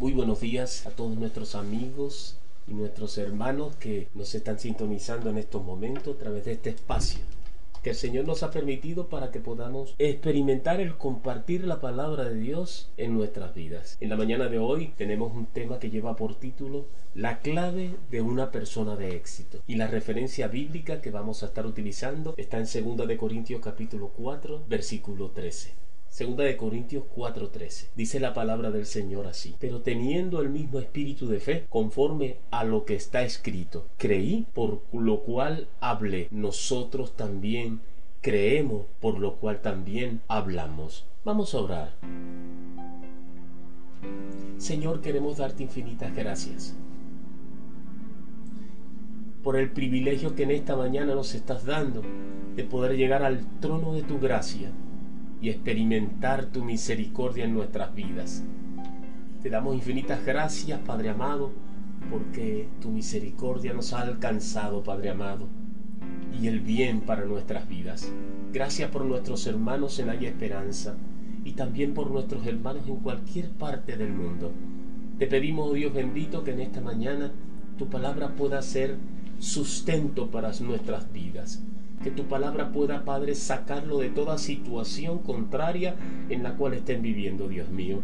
Muy buenos días a todos nuestros amigos y nuestros hermanos que nos están sintonizando en estos momentos a través de este espacio que el Señor nos ha permitido para que podamos experimentar el compartir la palabra de Dios en nuestras vidas. En la mañana de hoy tenemos un tema que lleva por título La clave de una persona de éxito. Y la referencia bíblica que vamos a estar utilizando está en 2 de Corintios capítulo 4, versículo 13. Segunda de Corintios 4:13. Dice la palabra del Señor así. Pero teniendo el mismo espíritu de fe, conforme a lo que está escrito, creí, por lo cual hablé. Nosotros también creemos, por lo cual también hablamos. Vamos a orar. Señor, queremos darte infinitas gracias por el privilegio que en esta mañana nos estás dando de poder llegar al trono de tu gracia y experimentar tu misericordia en nuestras vidas. Te damos infinitas gracias, Padre amado, porque tu misericordia nos ha alcanzado, Padre amado, y el bien para nuestras vidas. Gracias por nuestros hermanos en Haya Esperanza y también por nuestros hermanos en cualquier parte del mundo. Te pedimos, oh Dios bendito, que en esta mañana tu palabra pueda ser sustento para nuestras vidas que tu palabra pueda, Padre, sacarlo de toda situación contraria en la cual estén viviendo, Dios mío.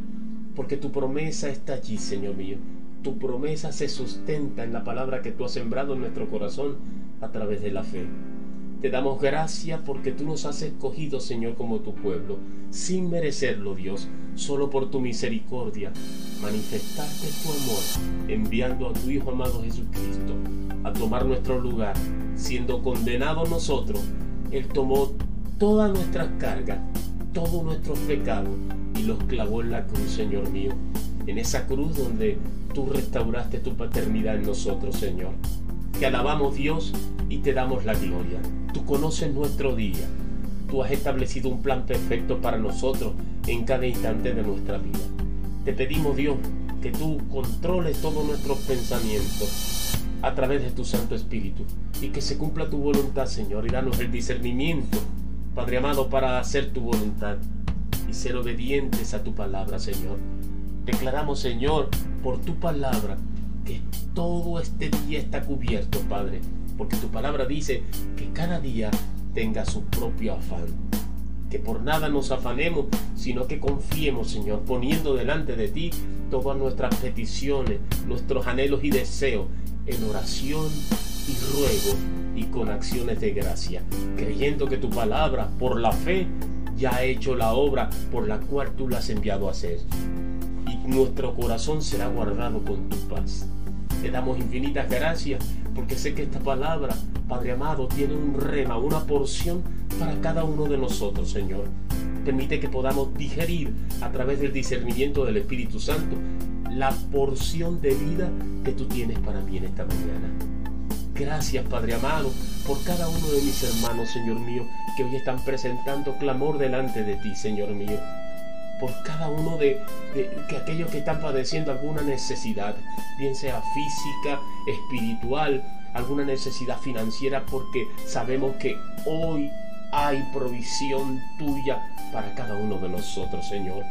Porque tu promesa está allí, Señor mío. Tu promesa se sustenta en la palabra que tú has sembrado en nuestro corazón a través de la fe. Te damos gracias porque tú nos has escogido, Señor, como tu pueblo, sin merecerlo, Dios, solo por tu misericordia, manifestarte tu amor, enviando a tu Hijo amado Jesucristo a tomar nuestro lugar, siendo condenado nosotros, Él tomó todas nuestras cargas, todos nuestros pecados y los clavó en la cruz, Señor mío. En esa cruz donde tú restauraste tu paternidad en nosotros, Señor. Te alabamos, Dios, y te damos la gloria. Tú conoces nuestro día. Tú has establecido un plan perfecto para nosotros en cada instante de nuestra vida. Te pedimos, Dios, que tú controles todos nuestros pensamientos, a través de tu Santo Espíritu y que se cumpla tu voluntad, Señor, y danos el discernimiento, Padre amado, para hacer tu voluntad y ser obedientes a tu palabra, Señor. Declaramos, Señor, por tu palabra, que todo este día está cubierto, Padre, porque tu palabra dice que cada día tenga su propio afán. Que por nada nos afanemos, sino que confiemos, Señor, poniendo delante de ti todas nuestras peticiones, nuestros anhelos y deseos, en oración y ruego y con acciones de gracia, creyendo que tu palabra, por la fe, ya ha hecho la obra por la cual tú la has enviado a hacer. Y nuestro corazón será guardado con tu paz. Te damos infinitas gracias porque sé que esta palabra, Padre amado, tiene un rema, una porción para cada uno de nosotros, Señor. Permite que podamos digerir a través del discernimiento del Espíritu Santo la porción de vida que tú tienes para mí en esta mañana. Gracias, Padre amado, por cada uno de mis hermanos, Señor mío, que hoy están presentando clamor delante de ti, Señor mío. Por cada uno de, que aquellos que están padeciendo alguna necesidad, bien sea física, espiritual, alguna necesidad financiera, porque sabemos que hoy hay provisión tuya para cada uno de nosotros, Señor.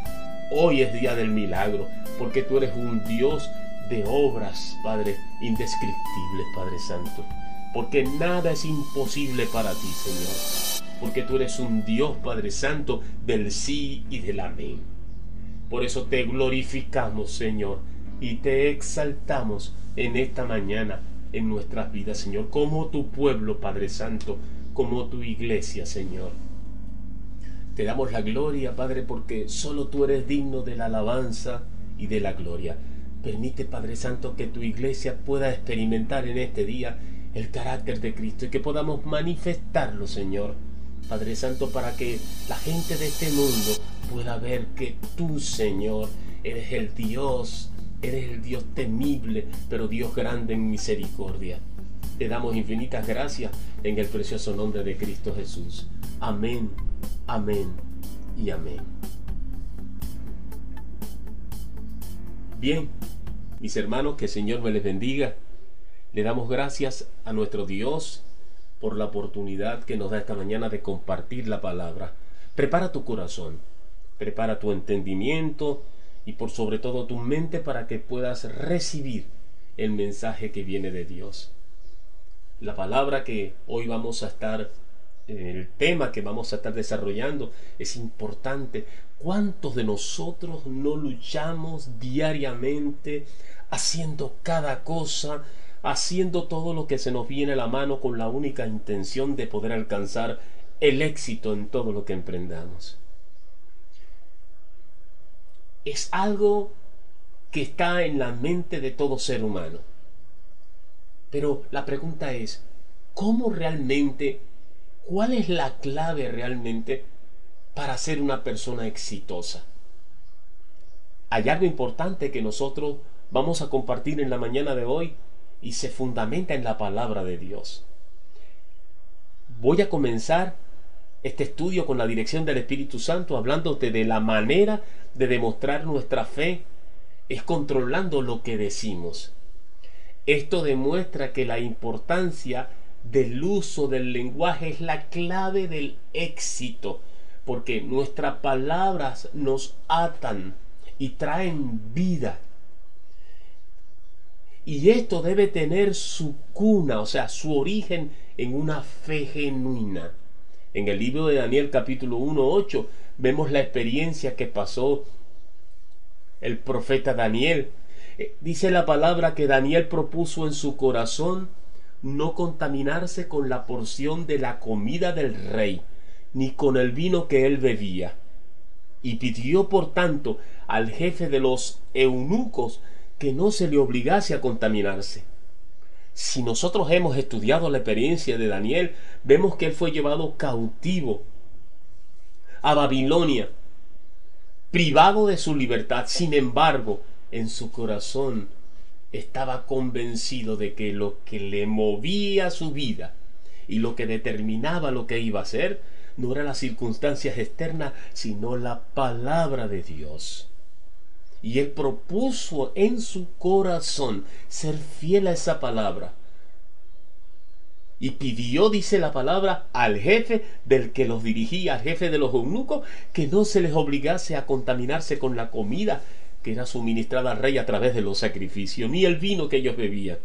Hoy es día del milagro, porque tú eres un Dios de obras, Padre, indescriptibles, Padre Santo. Porque nada es imposible para ti, Señor. Porque tú eres un Dios, Padre Santo, del sí y del amén. Por eso te glorificamos, Señor, y te exaltamos en esta mañana en nuestras vidas, Señor, como tu pueblo, Padre Santo, como tu iglesia, Señor. Te damos la gloria, Padre, porque solo tú eres digno de la alabanza y de la gloria. Permite, Padre Santo, que tu iglesia pueda experimentar en este día el carácter de Cristo y que podamos manifestarlo, Señor. Padre Santo, para que la gente de este mundo pueda ver que tú, Señor, eres el Dios, eres el Dios temible, pero Dios grande en misericordia. Te damos infinitas gracias en el precioso nombre de Cristo Jesús. Amén, amén y amén. Bien, mis hermanos, que el Señor me les bendiga. Le damos gracias a nuestro Dios por la oportunidad que nos da esta mañana de compartir la palabra. Prepara tu corazón, prepara tu entendimiento y por sobre todo tu mente para que puedas recibir el mensaje que viene de Dios. La palabra que hoy vamos a estar, el tema que vamos a estar desarrollando es importante. ¿Cuántos de nosotros no luchamos diariamente haciendo cada cosa, haciendo todo lo que se nos viene a la mano con la única intención de poder alcanzar el éxito en todo lo que emprendamos? Es algo que está en la mente de todo ser humano. Pero la pregunta es, ¿cómo realmente, cuál es la clave realmente para ser una persona exitosa? Hay algo importante que nosotros vamos a compartir en la mañana de hoy y se fundamenta en la palabra de Dios. Voy a comenzar este estudio con la dirección del Espíritu Santo hablándote de la manera de demostrar nuestra fe es controlando lo que decimos. Esto demuestra que la importancia del uso del lenguaje es la clave del éxito, porque nuestras palabras nos atan y traen vida. Y esto debe tener su cuna, o sea, su origen en una fe genuina. En el libro de Daniel capítulo 1, 8 vemos la experiencia que pasó el profeta Daniel. Eh, dice la palabra que Daniel propuso en su corazón no contaminarse con la porción de la comida del rey, ni con el vino que él bebía. Y pidió por tanto al jefe de los eunucos que no se le obligase a contaminarse. Si nosotros hemos estudiado la experiencia de Daniel, vemos que él fue llevado cautivo a Babilonia privado de su libertad. Sin embargo, en su corazón estaba convencido de que lo que le movía su vida y lo que determinaba lo que iba a hacer no eran las circunstancias externas, sino la palabra de Dios. Y él propuso en su corazón ser fiel a esa palabra y pidió, dice la palabra, al jefe del que los dirigía, al jefe de los eunucos, que no se les obligase a contaminarse con la comida que era suministrada al rey a través de los sacrificios, ni el vino que ellos bebían.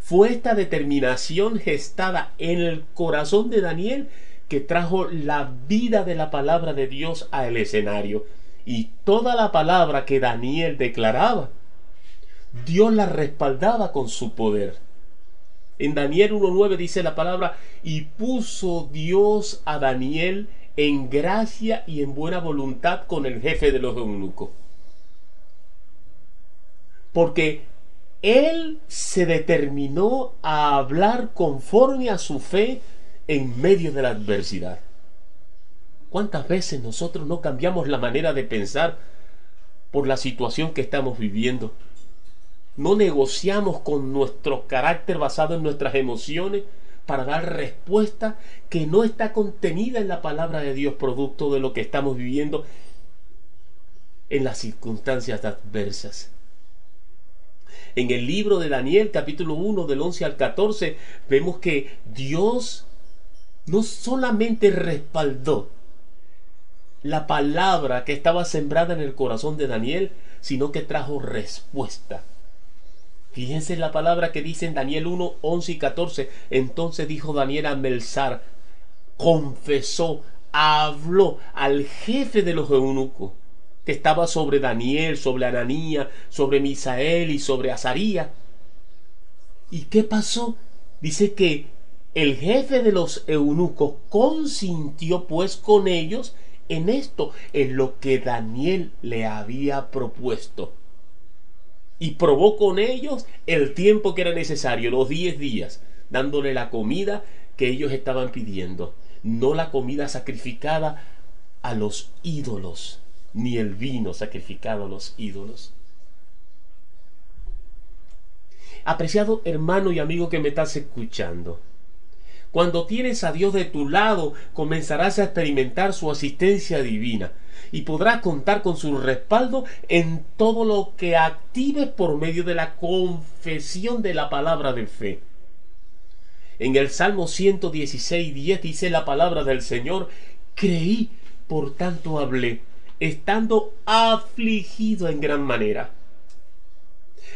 Fue esta determinación gestada en el corazón de Daniel que trajo la vida de la palabra de Dios al escenario. Y toda la palabra que Daniel declaraba, Dios la respaldaba con su poder. En Daniel 1.9 dice la palabra, y puso Dios a Daniel en gracia y en buena voluntad con el jefe de los eunucos. Porque él se determinó a hablar conforme a su fe en medio de la adversidad. ¿Cuántas veces nosotros no cambiamos la manera de pensar por la situación que estamos viviendo? No negociamos con nuestro carácter basado en nuestras emociones para dar respuesta que no está contenida en la palabra de Dios, producto de lo que estamos viviendo en las circunstancias adversas. En el libro de Daniel, capítulo 1, del 11 al 14, vemos que Dios no solamente respaldó la palabra que estaba sembrada en el corazón de Daniel, sino que trajo respuesta Fíjense la palabra que dice en Daniel 1, 11 y 14. Entonces dijo Daniel a Melzar, confesó, habló al jefe de los eunucos, que estaba sobre Daniel, sobre Ananía, sobre Misael y sobre Azaría. ¿Y qué pasó? Dice que el jefe de los eunucos consintió pues con ellos en esto, en lo que Daniel le había propuesto y probó con ellos el tiempo que era necesario, los 10 días, dándole la comida que ellos estaban pidiendo, no la comida sacrificada a los ídolos, ni el vino sacrificado a los ídolos. Apreciado hermano y amigo que me estás escuchando, cuando tienes a Dios de tu lado, comenzarás a experimentar su asistencia divina y podrás contar con su respaldo en todo lo que actives por medio de la confesión de la palabra de fe. En el Salmo 116, 10 dice la palabra del Señor, creí, por tanto hablé, estando afligido en gran manera.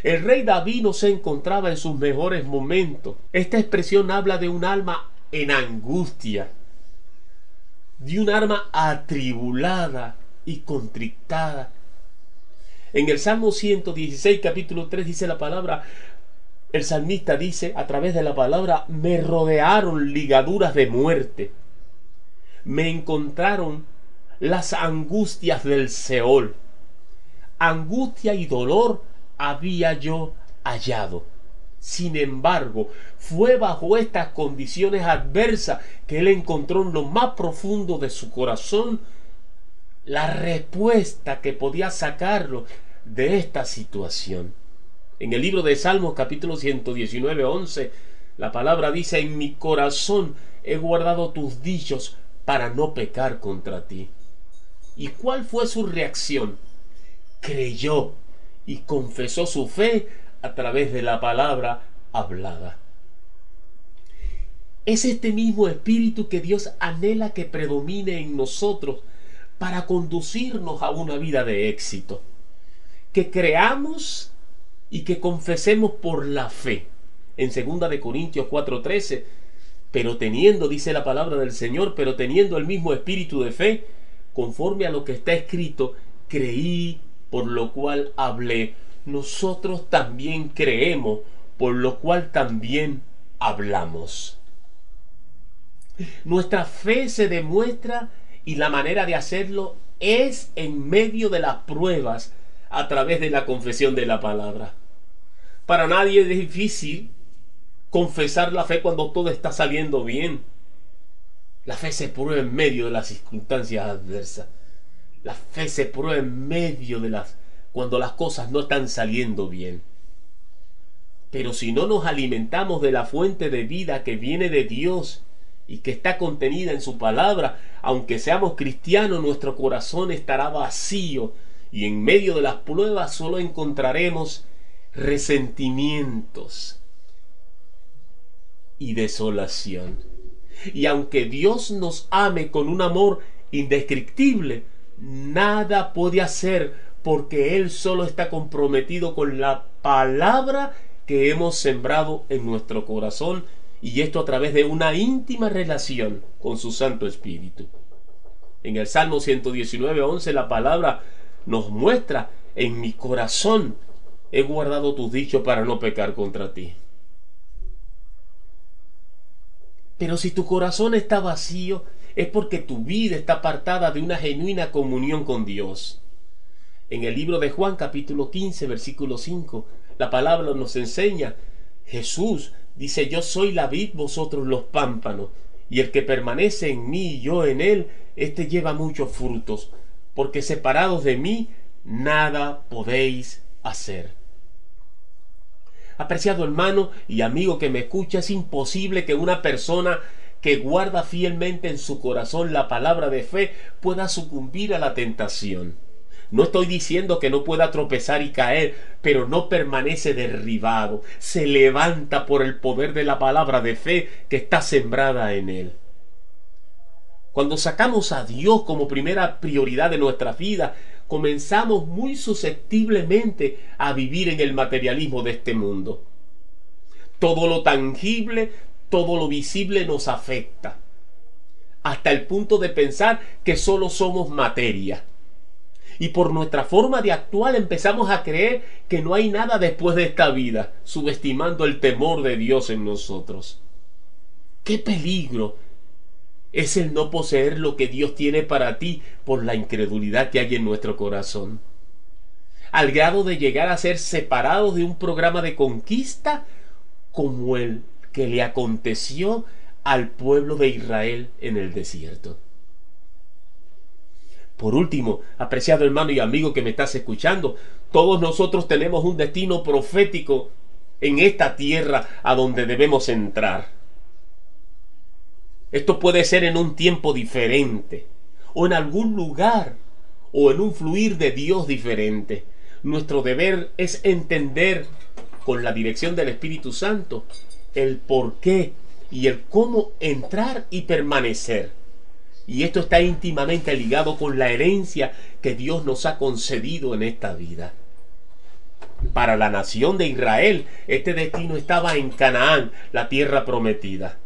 El rey David no se encontraba en sus mejores momentos. Esta expresión habla de un alma en angustia, de un alma atribulada y contrictada. En el Salmo 116, capítulo 3, dice la palabra, el salmista dice a través de la palabra, me rodearon ligaduras de muerte, me encontraron las angustias del Seol. Angustia y dolor había yo hallado. Sin embargo, fue bajo estas condiciones adversas que él encontró en lo más profundo de su corazón la respuesta que podía sacarlo de esta situación. En el libro de Salmos capítulo 119, 11, la palabra dice, en mi corazón he guardado tus dichos para no pecar contra ti. ¿Y cuál fue su reacción? Creyó y confesó su fe a través de la palabra hablada. Es este mismo espíritu que Dios anhela que predomine en nosotros para conducirnos a una vida de éxito. Que creamos y que confesemos por la fe. En 2 de Corintios 4:13, pero teniendo, dice la palabra del Señor, pero teniendo el mismo espíritu de fe, conforme a lo que está escrito, creí, por lo cual hablé. Nosotros también creemos, por lo cual también hablamos. Nuestra fe se demuestra y la manera de hacerlo es en medio de las pruebas a través de la confesión de la palabra. Para nadie es difícil confesar la fe cuando todo está saliendo bien. La fe se prueba en medio de las circunstancias adversas. La fe se prueba en medio de las cuando las cosas no están saliendo bien. Pero si no nos alimentamos de la fuente de vida que viene de Dios y que está contenida en su palabra, aunque seamos cristianos, nuestro corazón estará vacío y en medio de las pruebas solo encontraremos resentimientos y desolación. Y aunque Dios nos ame con un amor indescriptible, nada puede hacer porque Él solo está comprometido con la palabra que hemos sembrado en nuestro corazón y esto a través de una íntima relación con su Santo Espíritu. En el Salmo 119, 11 la palabra nos muestra, en mi corazón he guardado tus dichos para no pecar contra ti. Pero si tu corazón está vacío, es porque tu vida está apartada de una genuina comunión con Dios. En el libro de Juan capítulo 15 versículo 5, la palabra nos enseña, Jesús dice, yo soy la vid, vosotros los pámpanos, y el que permanece en mí y yo en él, éste lleva muchos frutos, porque separados de mí, nada podéis hacer. Apreciado hermano y amigo que me escucha, es imposible que una persona que guarda fielmente en su corazón la palabra de fe pueda sucumbir a la tentación. No estoy diciendo que no pueda tropezar y caer, pero no permanece derribado, se levanta por el poder de la palabra de fe que está sembrada en él. Cuando sacamos a Dios como primera prioridad de nuestra vida, comenzamos muy susceptiblemente a vivir en el materialismo de este mundo. Todo lo tangible, todo lo visible nos afecta, hasta el punto de pensar que solo somos materia. Y por nuestra forma de actuar empezamos a creer que no hay nada después de esta vida, subestimando el temor de Dios en nosotros. ¡Qué peligro es el no poseer lo que Dios tiene para ti por la incredulidad que hay en nuestro corazón. Al grado de llegar a ser separados de un programa de conquista como el que le aconteció al pueblo de Israel en el desierto. Por último, apreciado hermano y amigo que me estás escuchando, todos nosotros tenemos un destino profético en esta tierra a donde debemos entrar. Esto puede ser en un tiempo diferente, o en algún lugar, o en un fluir de Dios diferente. Nuestro deber es entender con la dirección del Espíritu Santo el por qué y el cómo entrar y permanecer. Y esto está íntimamente ligado con la herencia que Dios nos ha concedido en esta vida. Para la nación de Israel, este destino estaba en Canaán, la tierra prometida.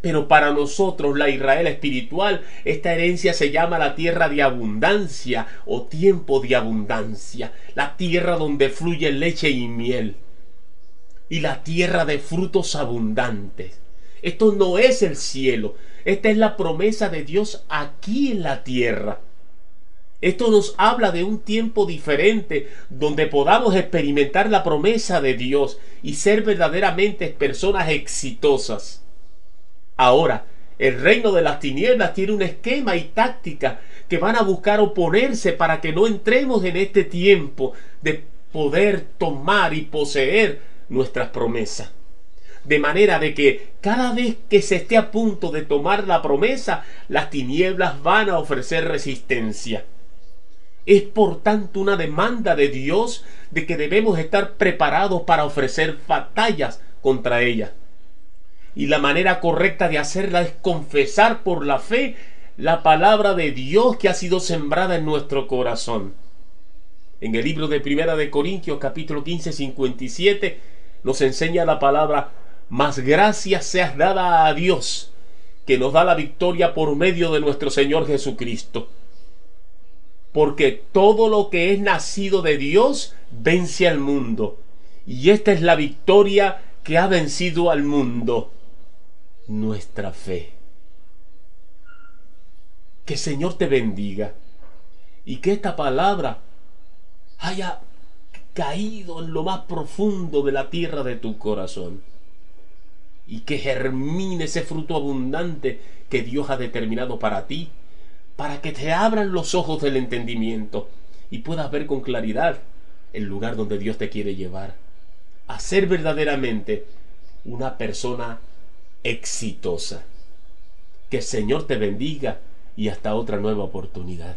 Pero para nosotros, la Israel espiritual, esta herencia se llama la tierra de abundancia o tiempo de abundancia, la tierra donde fluye leche y miel, y la tierra de frutos abundantes. Esto no es el cielo, esta es la promesa de Dios aquí en la tierra. Esto nos habla de un tiempo diferente donde podamos experimentar la promesa de Dios y ser verdaderamente personas exitosas. Ahora, el reino de las tinieblas tiene un esquema y táctica que van a buscar oponerse para que no entremos en este tiempo de poder tomar y poseer nuestras promesas. De manera de que cada vez que se esté a punto de tomar la promesa, las tinieblas van a ofrecer resistencia. Es por tanto una demanda de Dios de que debemos estar preparados para ofrecer batallas contra ella. Y la manera correcta de hacerla es confesar por la fe la palabra de Dios que ha sido sembrada en nuestro corazón. En el libro de Primera de Corintios capítulo 15 57 nos enseña la palabra más gracias seas dada a Dios que nos da la victoria por medio de nuestro Señor Jesucristo. Porque todo lo que es nacido de Dios vence al mundo. Y esta es la victoria que ha vencido al mundo nuestra fe. Que Señor te bendiga y que esta palabra haya caído en lo más profundo de la tierra de tu corazón y que germine ese fruto abundante que Dios ha determinado para ti, para que te abran los ojos del entendimiento y puedas ver con claridad el lugar donde Dios te quiere llevar, a ser verdaderamente una persona exitosa. Que el Señor te bendiga y hasta otra nueva oportunidad.